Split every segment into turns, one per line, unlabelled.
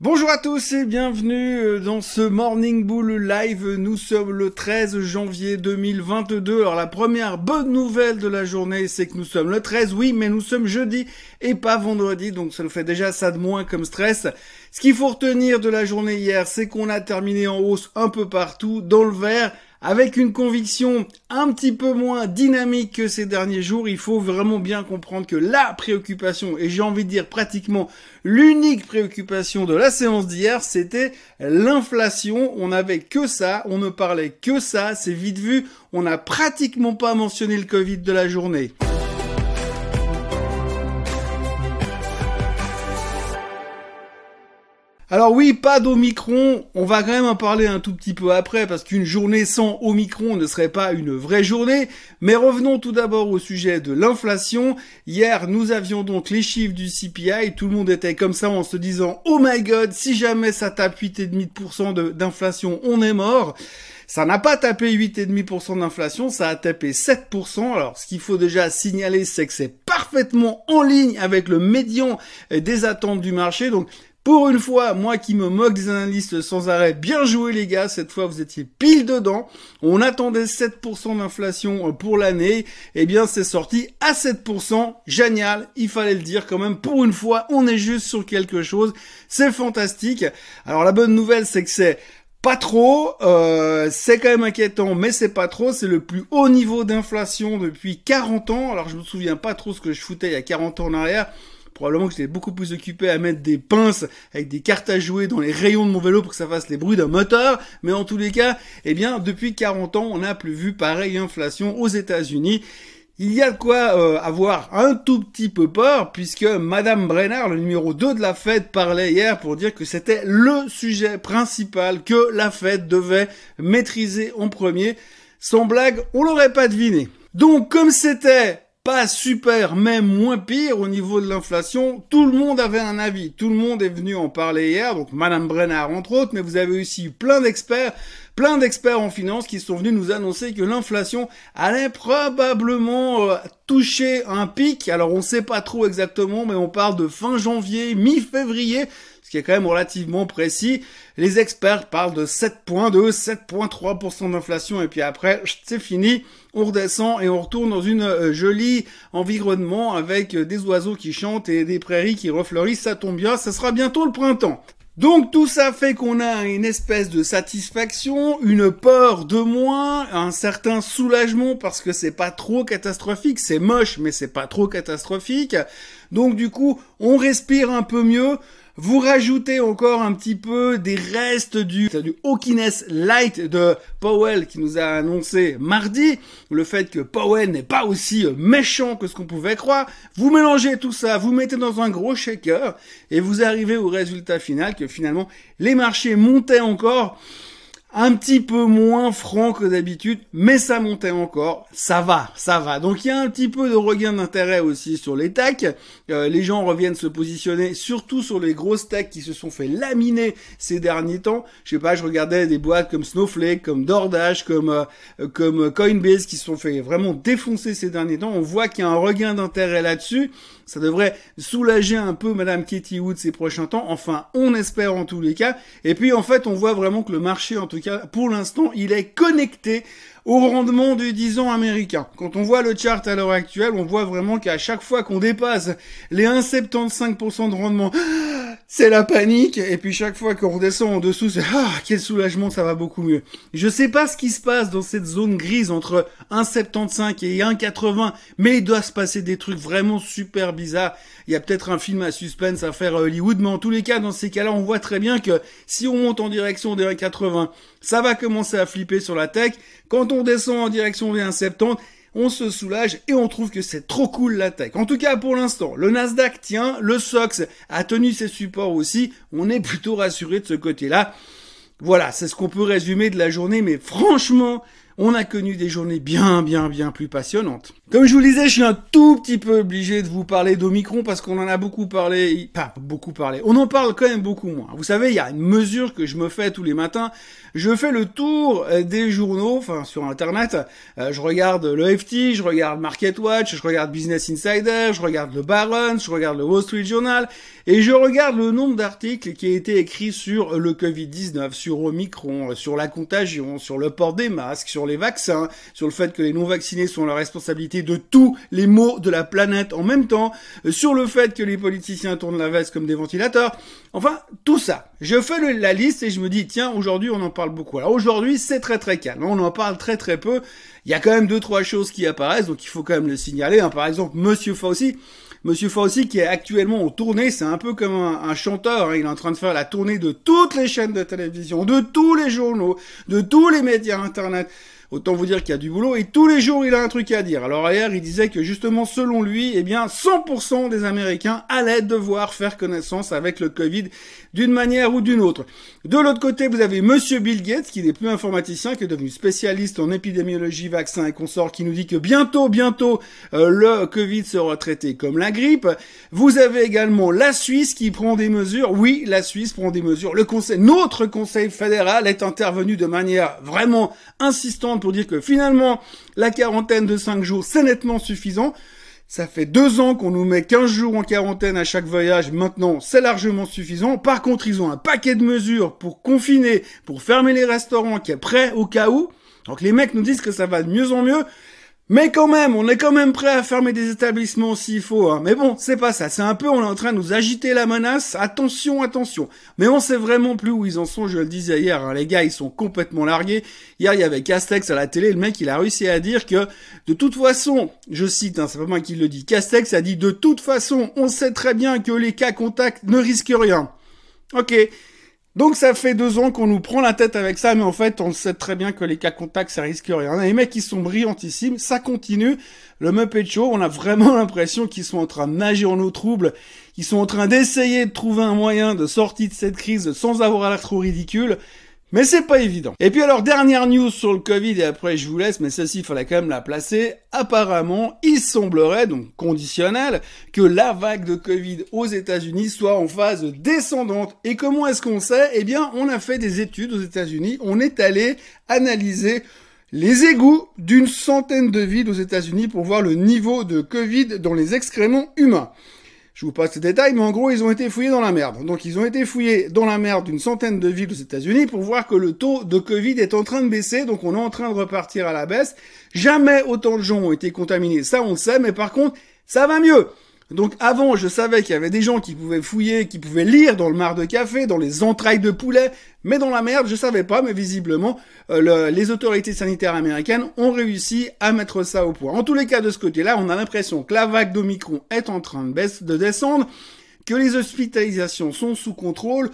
Bonjour à tous et bienvenue euh, dans ce Morning Bull Live. Nous sommes le 13 janvier 2022. Alors la première bonne nouvelle de la journée, c'est que nous sommes le 13, oui, mais nous sommes jeudi et pas vendredi, donc ça nous fait déjà ça de moins comme stress. Ce qu'il faut retenir de la journée hier, c'est qu'on a terminé en hausse un peu partout, dans le vert, avec une conviction un petit peu moins dynamique que ces derniers jours, il faut vraiment bien comprendre que la préoccupation, et j'ai envie de dire pratiquement l'unique préoccupation de la séance d'hier, c'était l'inflation. On n'avait que ça, on ne parlait que ça, c'est vite vu, on n'a pratiquement pas mentionné le Covid de la journée. Alors oui, pas d'Omicron, on va quand même en parler un tout petit peu après parce qu'une journée sans Omicron ne serait pas une vraie journée, mais revenons tout d'abord au sujet de l'inflation. Hier, nous avions donc les chiffres du CPI, tout le monde était comme ça en se disant "Oh my god, si jamais ça tape 8,5% d'inflation, on est mort." Ça n'a pas tapé 8,5% d'inflation, ça a tapé 7%. Alors, ce qu'il faut déjà signaler, c'est que c'est parfaitement en ligne avec le médian des attentes du marché. Donc, pour une fois, moi qui me moque des analystes sans arrêt, bien joué les gars, cette fois vous étiez pile dedans. On attendait 7% d'inflation euh, pour l'année, eh bien c'est sorti à 7%. Génial, il fallait le dire quand même. Pour une fois, on est juste sur quelque chose. C'est fantastique. Alors la bonne nouvelle, c'est que c'est pas trop, euh, c'est quand même inquiétant, mais c'est pas trop. C'est le plus haut niveau d'inflation depuis 40 ans. Alors je me souviens pas trop ce que je foutais il y a 40 ans en arrière probablement que j'étais beaucoup plus occupé à mettre des pinces avec des cartes à jouer dans les rayons de mon vélo pour que ça fasse les bruits d'un moteur. Mais en tous les cas, eh bien, depuis 40 ans, on n'a plus vu pareille inflation aux États-Unis. Il y a de quoi euh, avoir un tout petit peu peur puisque Madame Brenner, le numéro 2 de la Fed, parlait hier pour dire que c'était le sujet principal que la Fed devait maîtriser en premier. Sans blague, on l'aurait pas deviné. Donc comme c'était pas super, même moins pire au niveau de l'inflation. Tout le monde avait un avis. Tout le monde est venu en parler hier. Donc, Madame Brenner, entre autres, mais vous avez aussi plein d'experts, plein d'experts en finance qui sont venus nous annoncer que l'inflation allait probablement euh, toucher un pic. Alors, on sait pas trop exactement, mais on parle de fin janvier, mi-février ce qui est quand même relativement précis. Les experts parlent de 7.2, 7.3% d'inflation et puis après, c'est fini, on redescend et on retourne dans une euh, jolie environnement avec euh, des oiseaux qui chantent et des prairies qui refleurissent, ça tombe bien, ça sera bientôt le printemps. Donc tout ça fait qu'on a une espèce de satisfaction, une peur de moins, un certain soulagement parce que c'est pas trop catastrophique, c'est moche mais c'est pas trop catastrophique. Donc du coup, on respire un peu mieux. Vous rajoutez encore un petit peu des restes du, du Hawkiness Light de Powell qui nous a annoncé mardi. Le fait que Powell n'est pas aussi méchant que ce qu'on pouvait croire. Vous mélangez tout ça, vous mettez dans un gros shaker et vous arrivez au résultat final que finalement les marchés montaient encore un petit peu moins franc que d'habitude, mais ça montait encore, ça va, ça va. Donc il y a un petit peu de regain d'intérêt aussi sur les techs. Euh, les gens reviennent se positionner surtout sur les grosses techs qui se sont fait laminer ces derniers temps. Je sais pas, je regardais des boîtes comme Snowflake, comme DoorDash, comme euh, comme Coinbase qui se sont fait vraiment défoncer ces derniers temps. On voit qu'il y a un regain d'intérêt là-dessus. Ça devrait soulager un peu Madame Katie Wood ces prochains temps. Enfin, on espère en tous les cas. Et puis en fait, on voit vraiment que le marché, en tout cas pour l'instant, il est connecté au rendement du 10 ans américain. Quand on voit le chart à l'heure actuelle, on voit vraiment qu'à chaque fois qu'on dépasse les 1,75% de rendement, c'est la panique. Et puis chaque fois qu'on redescend en dessous, c'est ah quel soulagement, ça va beaucoup mieux. Je sais pas ce qui se passe dans cette zone grise entre 1,75 et 1,80, mais il doit se passer des trucs vraiment super bizarres. Il y a peut-être un film à suspense à faire Hollywood, mais en tous les cas, dans ces cas-là, on voit très bien que si on monte en direction des 1,80, ça va commencer à flipper sur la tech. Quand on descend en direction des 1,70, on se soulage et on trouve que c'est trop cool la tech. En tout cas, pour l'instant, le Nasdaq tient, le SOX a tenu ses supports aussi. On est plutôt rassuré de ce côté-là. Voilà, c'est ce qu'on peut résumer de la journée, mais franchement, on a connu des journées bien, bien, bien plus passionnantes. Comme je vous le disais, je suis un tout petit peu obligé de vous parler d'Omicron parce qu'on en a beaucoup parlé, pas beaucoup parlé, on en parle quand même beaucoup moins. Vous savez, il y a une mesure que je me fais tous les matins. Je fais le tour euh, des journaux, enfin sur Internet. Euh, je regarde le FT, je regarde MarketWatch, je regarde Business Insider, je regarde le Barron, je regarde le Wall Street Journal et je regarde le nombre d'articles qui a été écrit sur le Covid-19, sur Omicron, sur la contagion, sur le port des masques, sur les vaccins, sur le fait que les non-vaccinés sont la responsabilité de tous les maux de la planète en même temps, euh, sur le fait que les politiciens tournent la veste comme des ventilateurs. Enfin, tout ça. Je fais la liste et je me dis, tiens, aujourd'hui, on en parle beaucoup. Alors aujourd'hui, c'est très très calme. On en parle très très peu. Il y a quand même deux, trois choses qui apparaissent, donc il faut quand même le signaler. Hein. Par exemple, Monsieur Fauci. Monsieur Fauci qui est actuellement en tournée, c'est un peu comme un, chanteur, hein. il est en train de faire la tournée de toutes les chaînes de télévision, de tous les journaux, de tous les médias internet. Autant vous dire qu'il y a du boulot et tous les jours il a un truc à dire. Alors hier il disait que justement selon lui, eh bien 100% des Américains allaient devoir faire connaissance avec le Covid d'une manière ou d'une autre. De l'autre côté vous avez Monsieur Bill Gates qui n'est plus informaticien, qui est devenu spécialiste en épidémiologie, vaccins et consorts, qui nous dit que bientôt, bientôt euh, le Covid sera traité comme la grippe. Vous avez également la Suisse qui prend des mesures. Oui, la Suisse prend des mesures. Le conseil, notre conseil fédéral est intervenu de manière vraiment insistante pour dire que finalement, la quarantaine de 5 jours, c'est nettement suffisant. Ça fait deux ans qu'on nous met 15 jours en quarantaine à chaque voyage. Maintenant, c'est largement suffisant. Par contre, ils ont un paquet de mesures pour confiner, pour fermer les restaurants qui est prêt au cas où. Donc les mecs nous disent que ça va de mieux en mieux. Mais quand même, on est quand même prêt à fermer des établissements s'il faut. Hein. Mais bon, c'est pas ça. C'est un peu, on est en train de nous agiter la menace. Attention, attention. Mais on sait vraiment plus où ils en sont. Je le disais hier, hein. les gars, ils sont complètement largués. Hier, il y avait Castex à la télé. Le mec, il a réussi à dire que, de toute façon, je cite, hein, c'est pas moi qui le dis. Castex a dit, de toute façon, on sait très bien que les cas contacts ne risquent rien. Ok. Donc ça fait deux ans qu'on nous prend la tête avec ça, mais en fait on sait très bien que les cas contacts ça risque rien. Les mecs qui sont brillantissimes, ça continue. Le Muppet Show, on a vraiment l'impression qu'ils sont en train de nager en eau trouble, qu'ils sont en train d'essayer de trouver un moyen de sortir de cette crise sans avoir l'air trop ridicule. Mais c'est pas évident. Et puis alors, dernière news sur le Covid, et après je vous laisse, mais celle-ci, il fallait quand même la placer. Apparemment, il semblerait, donc conditionnel, que la vague de Covid aux États-Unis soit en phase descendante. Et comment est-ce qu'on sait? Eh bien, on a fait des études aux États-Unis, on est allé analyser les égouts d'une centaine de villes aux États-Unis pour voir le niveau de Covid dans les excréments humains. Je vous passe ces détails, mais en gros, ils ont été fouillés dans la merde. Donc, ils ont été fouillés dans la merde d'une centaine de villes aux États-Unis pour voir que le taux de Covid est en train de baisser. Donc, on est en train de repartir à la baisse. Jamais autant de gens ont été contaminés. Ça, on le sait. Mais par contre, ça va mieux. Donc avant, je savais qu'il y avait des gens qui pouvaient fouiller, qui pouvaient lire dans le mar de café, dans les entrailles de poulet, mais dans la merde, je savais pas, mais visiblement, euh, les autorités sanitaires américaines ont réussi à mettre ça au point. En tous les cas, de ce côté-là, on a l'impression que la vague d'Omicron est en train de, descendre, que les hospitalisations sont sous contrôle.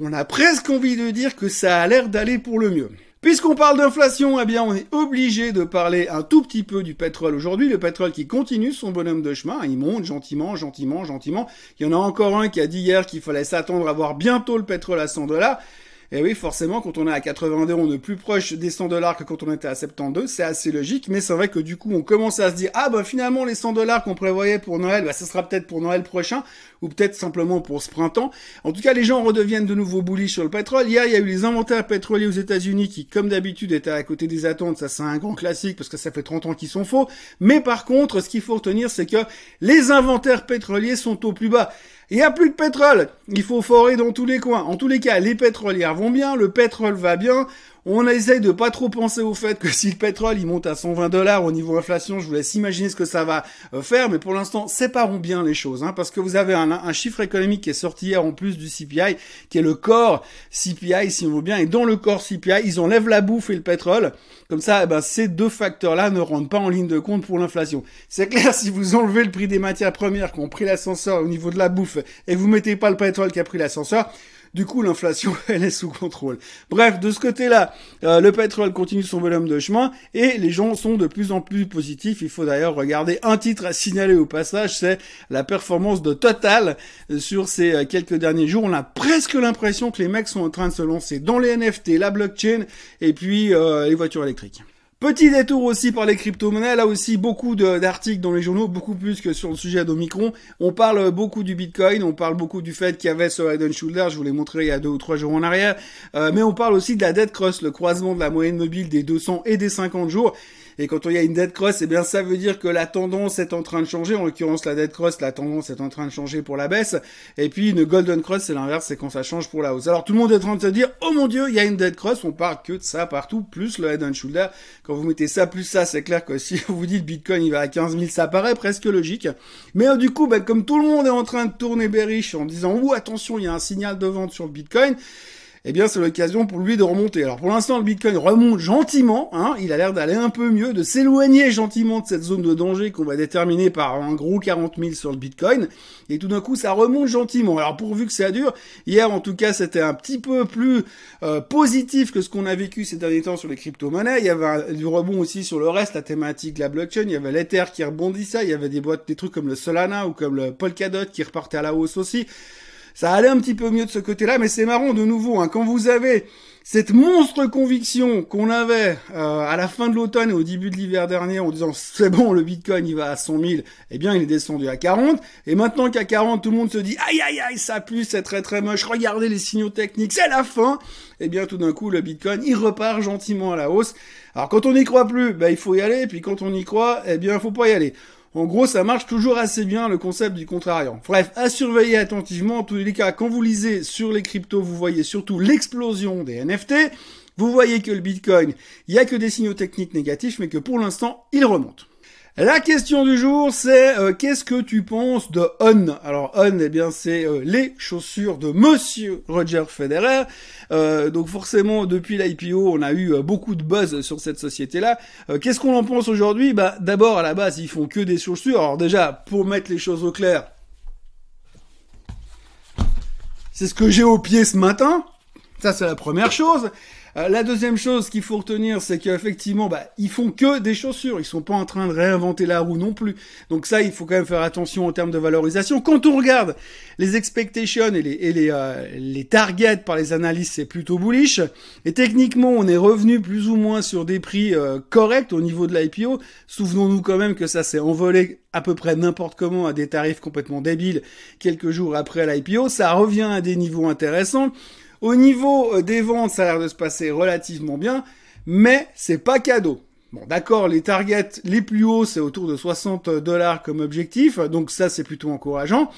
On a presque envie de dire que ça a l'air d'aller pour le mieux. Puisqu'on parle d'inflation, eh bien, on est obligé de parler un tout petit peu du pétrole aujourd'hui. Le pétrole qui continue son bonhomme de chemin. Il monte gentiment, gentiment, gentiment. Il y en a encore un qui a dit hier qu'il fallait s'attendre à voir bientôt le pétrole à 100 dollars. Et oui, forcément, quand on est à 82, on est plus proche des 100 dollars que quand on était à 72. C'est assez logique, mais c'est vrai que du coup, on commence à se dire, ah bah finalement, les 100 dollars qu'on prévoyait pour Noël, bah, ce sera peut-être pour Noël prochain, ou peut-être simplement pour ce printemps. En tout cas, les gens redeviennent de nouveau bullish sur le pétrole. Hier, il y a eu les inventaires pétroliers aux États-Unis qui, comme d'habitude, étaient à côté des attentes. Ça, c'est un grand classique parce que ça fait 30 ans qu'ils sont faux. Mais par contre, ce qu'il faut retenir, c'est que les inventaires pétroliers sont au plus bas. Il n'y a plus de pétrole. Il faut forer dans tous les coins. En tous les cas, les pétrolières vont bien, le pétrole va bien. On essaye de pas trop penser au fait que si le pétrole il monte à 120 dollars au niveau inflation, je vous laisse imaginer ce que ça va euh, faire. Mais pour l'instant, séparons bien les choses, hein, parce que vous avez un, chiffre économique qui est sorti hier en plus du CPI, qui est le corps CPI, si on veut bien. Et dans le corps CPI, ils enlèvent la bouffe et le pétrole. Comme ça, eh ben, ces deux facteurs-là ne rentrent pas en ligne de compte pour l'inflation. C'est clair, si vous enlevez le prix des matières premières qui ont pris l'ascenseur au niveau de la bouffe et vous mettez pas le pétrole qui a pris l'ascenseur, du coup, l'inflation, elle est sous contrôle. Bref, de ce côté-là, euh, le pétrole continue son volume de chemin et les gens sont de plus en plus positifs. Il faut d'ailleurs regarder un titre à signaler au passage, c'est la performance de Total euh, sur ces euh, quelques derniers jours. On a presque l'impression que les mecs sont en train de se lancer dans les NFT, la blockchain et puis les voitures électriques. Petit détour aussi par les crypto-monnaies, là aussi beaucoup d'articles dans les journaux, beaucoup plus que sur le sujet d'Omicron. On parle beaucoup du Bitcoin, on parle beaucoup du fait qu'il y avait ce Head Shoulder, je vous l'ai montré il y a deux ou trois jours en arrière, euh, mais on parle aussi de la dead cross, le croisement de la moyenne mobile des 200 et des 50 jours. Et quand il y a une dead cross, eh bien ça veut dire que la tendance est en train de changer. En l'occurrence, la dead cross, la tendance est en train de changer pour la baisse. Et puis une golden cross, c'est l'inverse, c'est quand ça change pour la hausse. Alors tout le monde est en train de se dire, oh mon dieu, il y a une dead cross. On parle que de ça partout, plus le head and shoulder. Quand vous mettez ça plus ça, c'est clair que si vous dites Bitcoin il va à 15 000, ça paraît presque logique. Mais euh, du coup, ben, comme tout le monde est en train de tourner bearish en disant, oh attention, il y a un signal de vente sur le Bitcoin eh bien c'est l'occasion pour lui de remonter. Alors pour l'instant le Bitcoin remonte gentiment, hein, il a l'air d'aller un peu mieux, de s'éloigner gentiment de cette zone de danger qu'on va déterminer par un gros 40 000 sur le Bitcoin, et tout d'un coup ça remonte gentiment. Alors pourvu que ça dure, hier en tout cas c'était un petit peu plus euh, positif que ce qu'on a vécu ces derniers temps sur les crypto-monnaies, il y avait du rebond aussi sur le reste, la thématique la blockchain, il y avait l'Ether qui rebondissait, il y avait des boîtes, des trucs comme le Solana ou comme le Polkadot qui repartaient à la hausse aussi. Ça allait un petit peu mieux de ce côté-là, mais c'est marrant de nouveau, hein, quand vous avez cette monstre conviction qu'on avait euh, à la fin de l'automne et au début de l'hiver dernier en disant c'est bon le Bitcoin il va à 100 000, eh bien il est descendu à 40 et maintenant qu'à 40 tout le monde se dit aïe aïe aïe ça pue c'est très très moche. Regardez les signaux techniques c'est la fin. Eh bien tout d'un coup le Bitcoin il repart gentiment à la hausse. Alors quand on n'y croit plus ben, il faut y aller. Puis quand on y croit eh bien il faut pas y aller en gros, ça marche toujours assez bien le concept du contrariant. Bref, à surveiller attentivement. En tous les cas, quand vous lisez sur les cryptos, vous voyez surtout l'explosion des NFT. Vous voyez que le Bitcoin, il n'y a que des signaux techniques négatifs, mais que pour l'instant, il remonte. La question du jour, c'est euh, qu'est-ce que tu penses de On Alors On, eh bien, c'est euh, les chaussures de Monsieur Roger Federer. Euh, donc forcément, depuis l'IPO, on a eu beaucoup de buzz sur cette société-là. qu'est-ce qu'on en pense aujourd'hui? Bah, d'abord, à la base, ils font que des chaussures. Alors déjà, pour mettre les choses au clair, c'est ce que j'ai au pied ce matin. Ça, c'est la première chose. Euh, la deuxième chose qu'il faut retenir, c'est qu'effectivement, bah, ils font que des chaussures. Ils sont pas en train de réinventer la roue non plus. Donc ça, il faut quand même faire attention en termes de valorisation. Quand on regarde les expectations et les, les, euh, les targets par les analystes, c'est plutôt bullish. Et techniquement, on est revenu plus ou moins sur des prix euh, corrects au niveau de l'IPO. Souvenons-nous quand même que ça s'est envolé à peu près n'importe comment à des tarifs complètement débiles quelques jours après l'IPO. Ça revient à des niveaux intéressants. Au niveau euh, des ventes, ça a l'air de se passer relativement bien, mais c'est pas cadeau. Bon, d'accord, les targets les plus hauts, c'est autour de 60 dollars comme objectif, donc ça c'est plutôt encourageant.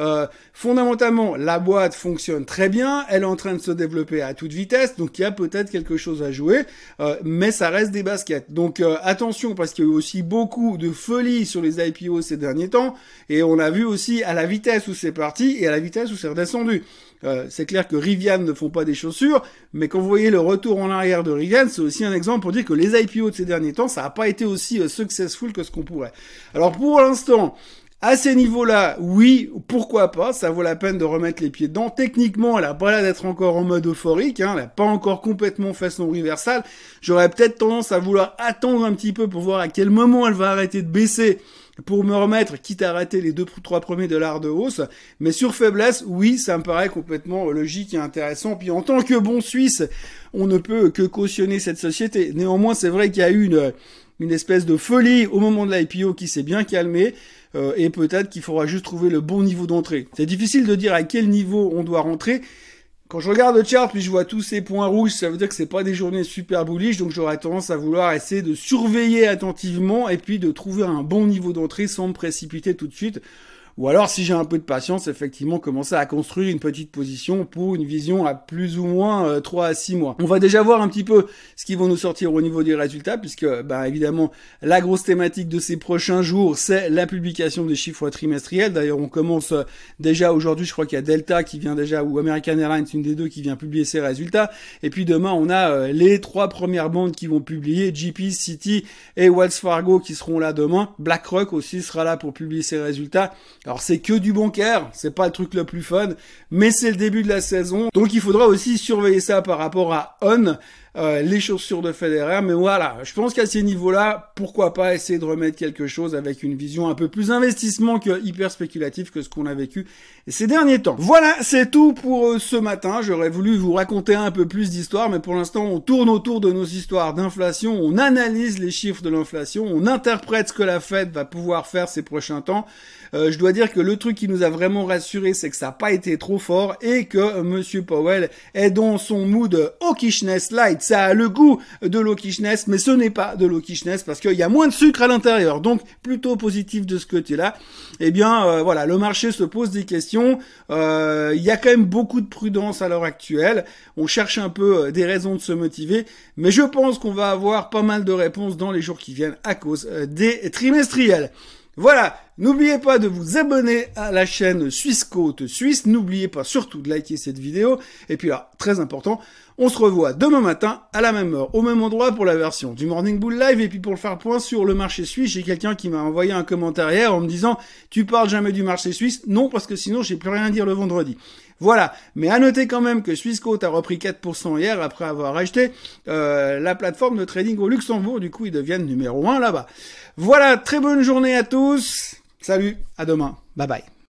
Euh, fondamentalement, la boîte fonctionne très bien, elle est en train de se développer à toute vitesse, donc il y a peut-être quelque chose à jouer, euh, mais ça reste des baskets. Donc attention, parce qu'il y a eu aussi beaucoup de folie sur les IPO ces derniers temps, et on a vu aussi à la vitesse où c'est parti et à la vitesse où c'est redescendu. C'est clair que Rivian ne font pas des chaussures, mais quand vous voyez le retour en arrière de Rivian, c'est aussi un exemple pour dire que les IPO de ces derniers temps, ça n'a pas été aussi successful que ce qu'on pourrait. Alors pour l'instant, à ces niveaux-là, oui, pourquoi pas, ça vaut la peine de remettre les pieds dedans. Techniquement, elle a pas l'air d'être encore en mode euphorique, hein, elle a pas encore complètement fait son reversal. J'aurais peut-être tendance à vouloir attendre un petit peu pour voir à quel moment elle va arrêter de baisser pour me remettre, quitte à rater les deux trois premiers dollars de hausse. Mais sur faiblesse, oui, ça me paraît complètement logique et intéressant. Puis en tant que bon Suisse, on ne peut que cautionner cette société. Néanmoins, c'est vrai qu'il y a eu une, une espèce de folie au moment de l'IPO qui s'est bien calmée. Euh, et peut-être qu'il faudra juste trouver le bon niveau d'entrée. C'est difficile de dire à quel niveau on doit rentrer. Quand je regarde le chart puis je vois tous ces points rouges, ça veut dire que c'est pas des journées super bullish, donc j'aurais tendance à vouloir essayer de surveiller attentivement et puis de trouver un bon niveau d'entrée sans me précipiter tout de suite. Ou alors, si j'ai un peu de patience, effectivement, commencer à construire une petite position pour une vision à plus ou moins euh, 3 à 6 mois. On va déjà voir un petit peu ce qui vont nous sortir au niveau des résultats, puisque, bah, évidemment, la grosse thématique de ces prochains jours, c'est la publication des chiffres trimestriels. D'ailleurs, on commence euh, déjà aujourd'hui, je crois qu'il y a Delta qui vient déjà, ou American Airlines, une des deux, qui vient publier ses résultats. Et puis demain, on a euh, les trois premières bandes qui vont publier, GP, City et Wells Fargo qui seront là demain. BlackRock aussi sera là pour publier ses résultats. Alors c'est que du bancaire, c'est pas le truc le plus fun, mais c'est le début de la saison, donc il faudra aussi surveiller ça par rapport à On. Euh, les chaussures de Federer. Mais voilà, je pense qu'à ces niveaux-là, pourquoi pas essayer de remettre quelque chose avec une vision un peu plus investissement que hyper spéculatif que ce qu'on a vécu ces derniers temps. Voilà, c'est tout pour euh, ce matin. J'aurais voulu vous raconter un peu plus d'histoires, mais pour l'instant, on tourne autour de nos histoires d'inflation, on analyse les chiffres de l'inflation, on interprète ce que la Fed va pouvoir faire ces prochains temps. Euh, je dois dire que le truc qui nous a vraiment rassuré, c'est que ça n'a pas été trop fort et que Monsieur Powell est dans son mood hawkishness light. Ça a le goût de l'hawkishness, mais ce n'est pas de l'hawkishness parce qu'il y a moins de sucre à l'intérieur. Donc plutôt positif de ce côté-là. Eh bien, euh, voilà, le marché se pose des questions. Il y a quand même beaucoup de prudence à l'heure actuelle. On cherche un peu des raisons de se motiver, mais je pense qu'on va avoir pas mal de réponses dans les jours qui viennent à cause des trimestriels. Voilà, n'oubliez pas de vous abonner à la chaîne Suisse Côte Suisse, n'oubliez pas surtout de liker cette vidéo, et puis là, très important, on se revoit demain matin à la même heure, au même endroit pour la version du Morning Bull Live, et puis pour le faire point sur le marché suisse, j'ai quelqu'un qui m'a envoyé un commentaire hier en me disant « Tu parles jamais du marché suisse ?» Non, parce que sinon j'ai plus rien à dire le vendredi. Voilà, mais à noter quand même que Swissquote a repris 4% hier après avoir acheté euh, la plateforme de trading au Luxembourg, du coup ils deviennent numéro 1 là-bas. Voilà, très bonne journée à tous, salut, à demain, bye bye.